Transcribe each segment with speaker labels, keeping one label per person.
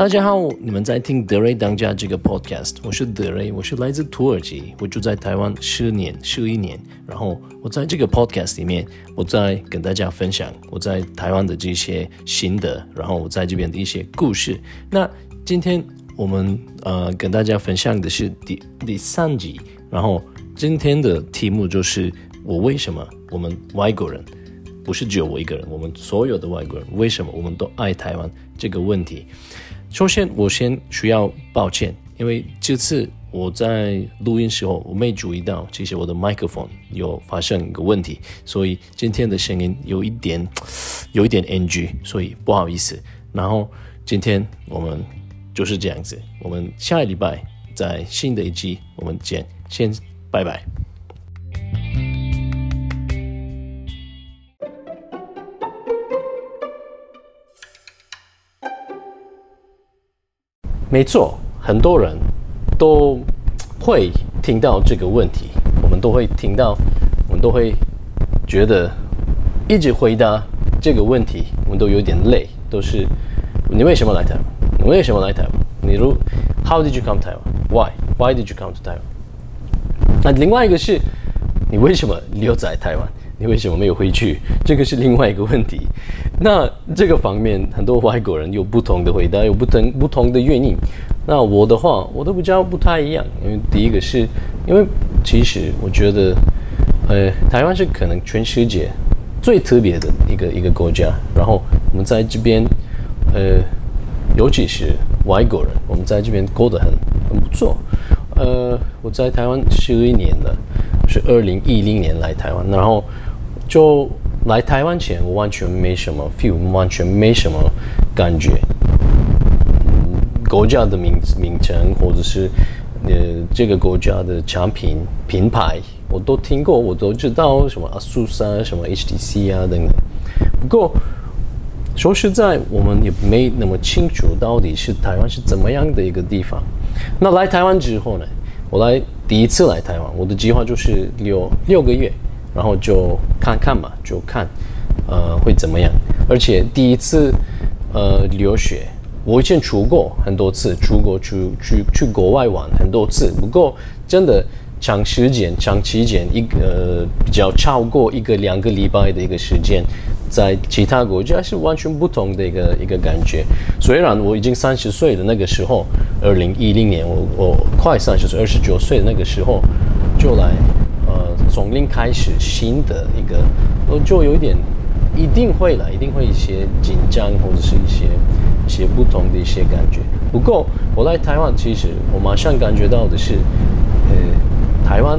Speaker 1: 大家好，你们在听德瑞当家这个 podcast，我是德瑞，我是来自土耳其，我住在台湾十年十一年，然后我在这个 podcast 里面，我在跟大家分享我在台湾的这些心得，然后我在这边的一些故事。那今天我们呃跟大家分享的是第第三集，然后今天的题目就是我为什么我们外国人不是只有我一个人，我们所有的外国人为什么我们都爱台湾这个问题。首先，我先需要抱歉，因为这次我在录音时候，我没注意到，其实我的麦克风有发生一个问题，所以今天的声音有一点，有一点 NG，所以不好意思。然后今天我们就是这样子，我们下一礼拜在新的一集我们见，先拜拜。没错，很多人都会听到这个问题，我们都会听到，我们都会觉得一直回答这个问题，我们都有点累。都是你为什么来台湾？你为什么来台湾？你如 How did you come to Taiwan? Why? Why did you come to Taiwan? 那另外一个是，你为什么留在台湾？你为什么没有回去？这个是另外一个问题。那这个方面，很多外国人有不同的回答，有不同不同的原因。那我的话，我都比较不太一样。因为第一个是，因为其实我觉得，呃，台湾是可能全世界最特别的一个一个国家。然后我们在这边，呃，尤其是外国人，我们在这边过得很很不错。呃，我在台湾十一年了，是二零一零年来台湾，然后。就来台湾前，我完全没什么 feel，完全没什么感觉。嗯国家的名名称，或者是呃这个国家的产品品牌，我都听过，我都知道什么阿苏啊，什么 HTC 啊等等。不过说实在，我们也没那么清楚到底是台湾是怎么样的一个地方。那来台湾之后呢？我来第一次来台湾，我的计划就是六六个月。然后就看看嘛，就看，呃，会怎么样？而且第一次，呃，留学，我以前出过很多次，出国去去去国外玩很多次。不过真的长时间、长期间，一个呃比较超过一个两个礼拜的一个时间，在其他国家是完全不同的一个一个感觉。虽然我已经三十岁的那个时候，二零一零年，我我快三十岁，二十九岁的那个时候就来。呃从零开始，新的一个，我就有一点，一定会了，一定会一些紧张或者是一些一些不同的一些感觉。不过我来台湾，其实我马上感觉到的是，呃，台湾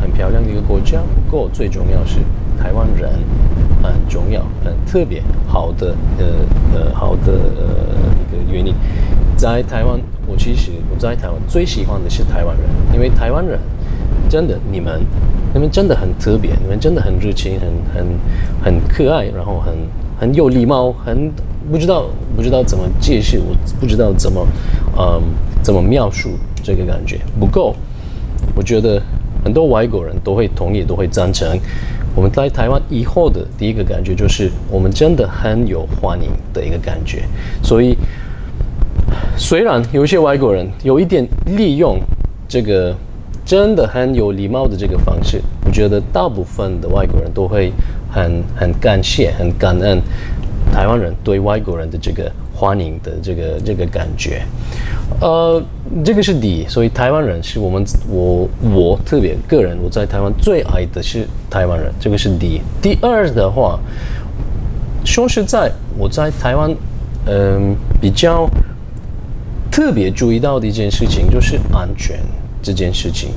Speaker 1: 很漂亮的一个国家。不过最重要是台湾人很重要，很特别好的，呃呃好的呃一个原因。在台湾，我其实我在台湾最喜欢的是台湾人，因为台湾人真的你们。你们真的很特别，你们真的很热情，很很很可爱，然后很很有礼貌，很不知道不知道怎么解释，我不知道怎么嗯怎么描述这个感觉。不够，我觉得很多外国人都会同意，都会赞成。我们在台湾以后的第一个感觉就是，我们真的很有欢迎的一个感觉。所以，虽然有一些外国人有一点利用这个。真的很有礼貌的这个方式，我觉得大部分的外国人都会很很感谢、很感恩台湾人对外国人的这个欢迎的这个这个感觉。呃，这个是第一，所以台湾人是我们我我特别个人我在台湾最爱的是台湾人，这个是第一。第二的话，说实在，我在台湾嗯比较特别注意到的一件事情就是安全。这件事情，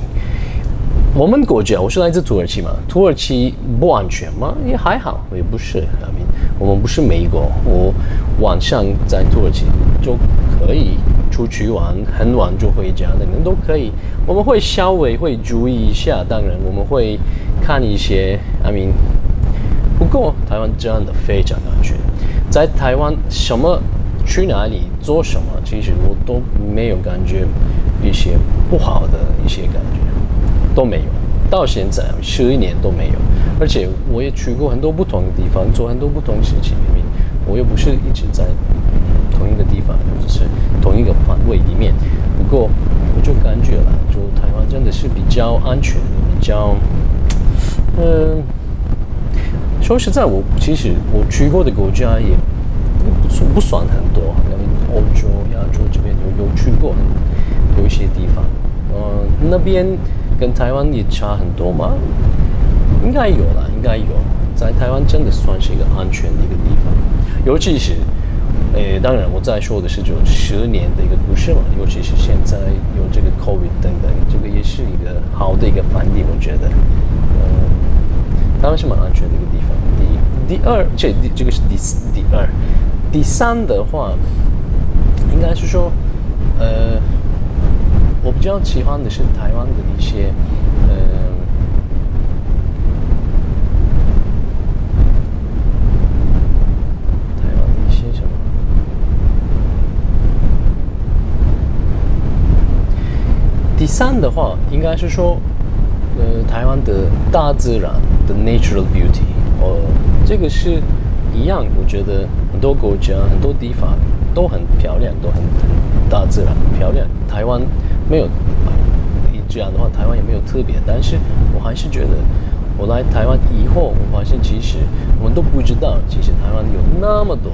Speaker 1: 我们国家我是来自土耳其嘛，土耳其不安全吗？也还好，也不是。I mean，我们不是美国，我晚上在土耳其就可以出去玩，很晚就回家，等等都可以。我们会稍微会注意一下，当然我们会看一些。I mean，不过台湾真的非常安全，在台湾什么？去哪里做什么？其实我都没有感觉一些不好的一些感觉都没有，到现在十一年都没有。而且我也去过很多不同的地方，做很多不同事情。因为我又不是一直在同一个地方，或者是同一个方位里面。不过我就感觉了，就台湾真的是比较安全，比较，嗯，说实在，我其实我去过的国家也不不算很多，欧洲、亚洲这边有有去过，有一些地方，嗯，那边跟台湾也差很多吗？应该有了，应该有。在台湾真的算是一个安全的一个地方，尤其是，诶，当然我在说的是这种十年的一个故事嘛，尤其是现在有这个 COVID 等等，这个也是一个好的一个反例，我觉得，呃，台湾是蛮安全的一个地方。第第二，这这个是第第二，第三的话，应该是说，呃，我比较喜欢的是台湾的一些，呃。台湾的一些什么第三的话，应该是说，呃，台湾的大自然的 natural beauty，哦，这个是一样。我觉得很多国家、很多地方都很漂亮，都很大自然很漂亮。台湾没有这样的话，台湾也没有特别。但是我还是觉得，我来台湾以后，我发现其实我们都不知道，其实台湾有那么多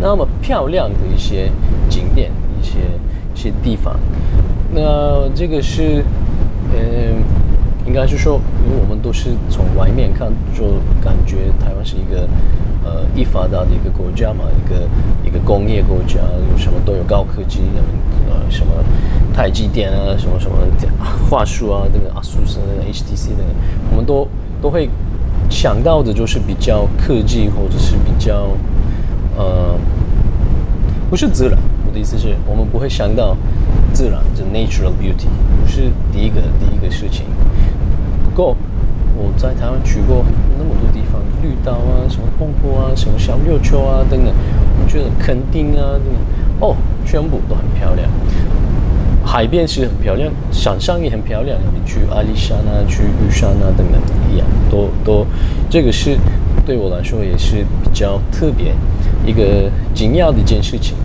Speaker 1: 那么漂亮的一些景点、一些一些地方。那这个是，嗯，应该是说，因为我们都是从外面看，就感觉台湾是一个，呃，一发达的一个国家嘛，一个一个工业国家，有什么都有高科技，呃，什么台积电啊，什么什么话术啊，那个阿苏斯那个 HTC 那个，我们都都会想到的，就是比较科技或者是比较，呃，不是自然。我的意思是我们不会想到。自然，就 natural beauty 不是第一个第一个事情。不过我在台湾去过那么多地方，绿岛啊，什么澎湖啊，什么小琉球啊等等，我觉得垦丁啊等等，哦，全部都很漂亮。海边是很漂亮，山上也很漂亮。你去阿里山啊，去玉山啊等等一样，都都这个是对我来说也是比较特别一个惊讶的一件事情。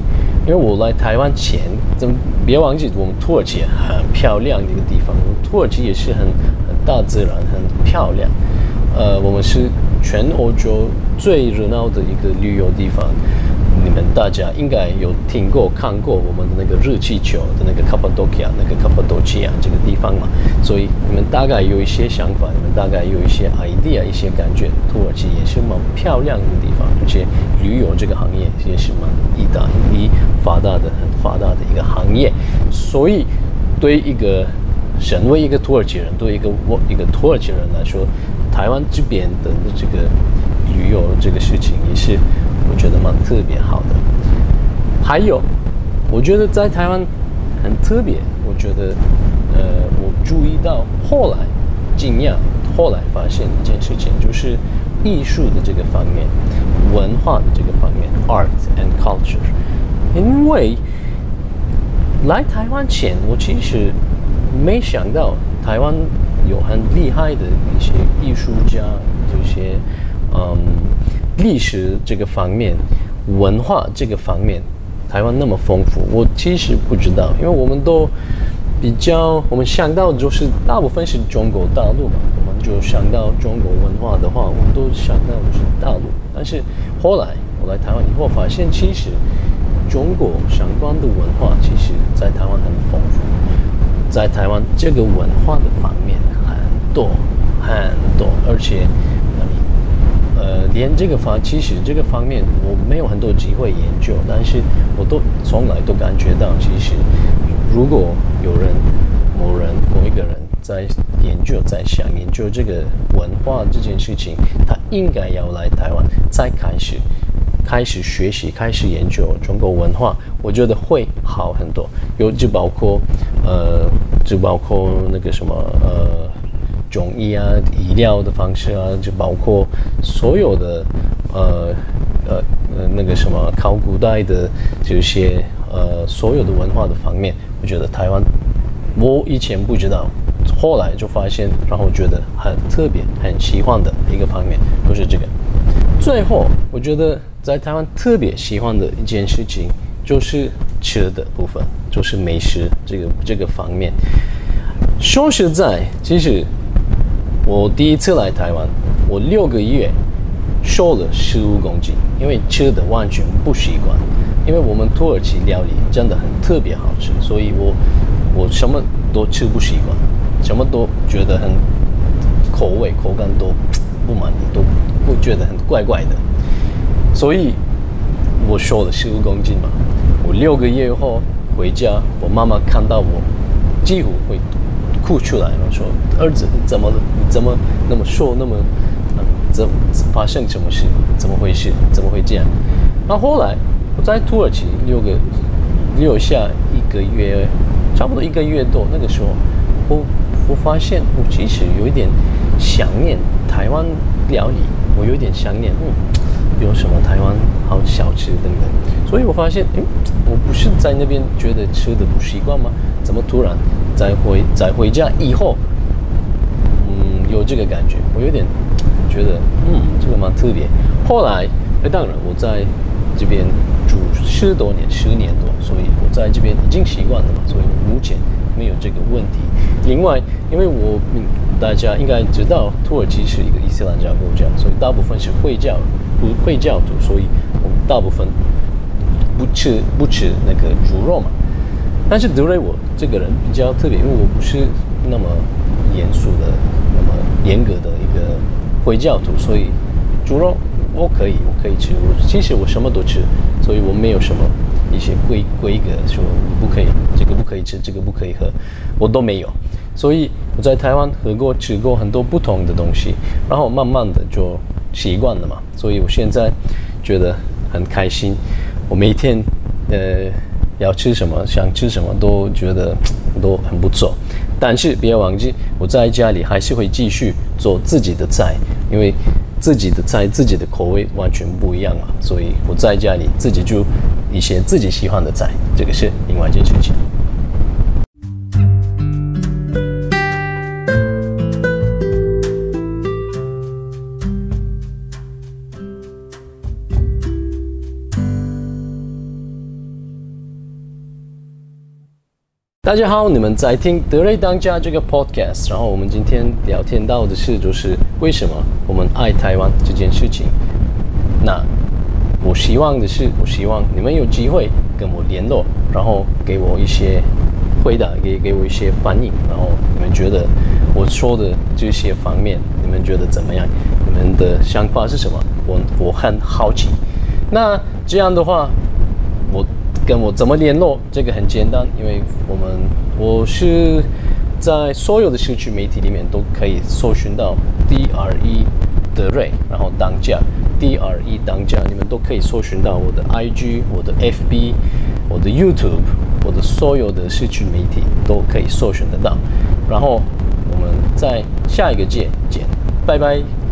Speaker 1: 因为我来台湾前，怎么别忘记我们土耳其很漂亮的一个地方。土耳其也是很大自然，很漂亮。呃，我们是全欧洲最热闹的一个旅游地方。你们大家应该有听过、看过我们的那个热气球的那个卡帕多奇亚，那个卡帕多奇亚这个地方嘛。所以你们大概有一些想法，你们大概有一些 idea、一些感觉。土耳其也是蛮漂亮的地方，而且旅游这个行业也是蛮一大一发达的、很发达的一个行业。所以，对一个身为一个土耳其人，对一个我一个土耳其人来说，台湾这边的这个旅游这个事情也是。我觉得蛮特别好的，还有，我觉得在台湾很特别。我觉得，呃，我注意到后来惊讶，后来发现一件事情，就是艺术的这个方面，文化的这个方面，art and culture。因为来台湾前，我其实没想到台湾有很厉害的一些艺术家，这些，嗯。历史这个方面，文化这个方面，台湾那么丰富，我其实不知道，因为我们都比较，我们想到就是大部分是中国大陆嘛，我们就想到中国文化的话，我们都想到的是大陆。但是后来我来台湾以后，发现其实中国相关的文化，其实在台湾很丰富，在台湾这个文化的方面很多很多，而且。呃，连这个方，其实这个方面我没有很多机会研究，但是我都从来都感觉到，其实如果有人、某人、某一个人在研究、在想研究这个文化这件事情，他应该要来台湾再开始、开始学习、开始研究中国文化，我觉得会好很多。有就包括呃，就包括那个什么呃。中医啊，医疗的方式啊，就包括所有的呃呃呃那个什么考古代的这些呃所有的文化的方面，我觉得台湾我以前不知道，后来就发现，然后觉得很特别、很喜欢的一个方面，就是这个。最后，我觉得在台湾特别喜欢的一件事情，就是吃的部分，就是美食这个这个方面。说实在，其实我第一次来台湾，我六个月瘦了十五公斤，因为吃的完全不习惯。因为我们土耳其料理真的很特别好吃，所以我我什么都吃不习惯，什么都觉得很口味口感都不满意，都不觉得很怪怪的。所以我瘦了十五公斤嘛。我六个月后回家，我妈妈看到我几乎会哭出来了，说：“儿子，你怎么了？你怎么那么瘦？那么怎发生什么事？怎么回事？怎么会这样？”那后来我在土耳其六个留下一个月，差不多一个月多，那个时候我我发现我其实有一点想念台湾料理，我有点想念，嗯。有什么台湾好小吃等等，所以我发现，哎，我不是在那边觉得吃的不习惯吗？怎么突然在回在回家以后，嗯，有这个感觉？我有点觉得，嗯，这个蛮特别。后来，哎，当然我在这边住十多年，十年多，所以我在这边已经习惯了嘛，所以目前没有这个问题。另外，因为我大家应该知道，土耳其是一个伊斯兰教国家，所以大部分是会教。不会教徒，所以我们大部分不吃不吃那个猪肉嘛。但是德瑞我这个人比较特别，因为我不是那么严肃的、那么严格的一个会教徒，所以猪肉我可以，我可以吃。我其实我什么都吃，所以我没有什么一些规规格说不可以，这个不可以吃，这个不可以喝，我都没有。所以我在台湾喝过、吃过很多不同的东西，然后慢慢的就。习惯了嘛，所以我现在觉得很开心。我每天呃要吃什么，想吃什么都觉得 都很不错。但是不要忘记，我在家里还是会继续做自己的菜，因为自己的菜、自己的口味完全不一样嘛。所以我在家里自己煮一些自己喜欢的菜，这个是另外一件事情。大家好，你们在听德瑞当家这个 podcast，然后我们今天聊天到的是，就是为什么我们爱台湾这件事情。那我希望的是，我希望你们有机会跟我联络，然后给我一些回答，给给我一些反应，然后你们觉得我说的这些方面，你们觉得怎么样？你们的想法是什么？我我很好奇。那这样的话。跟我怎么联络？这个很简单，因为我们我是在所有的社区媒体里面都可以搜寻到 D R E 德瑞，然后当家 D R E 当家，你们都可以搜寻到我的 I G、我的 F B、我的 YouTube、我的所有的社区媒体都可以搜寻得到。然后我们在下一个届见，拜拜。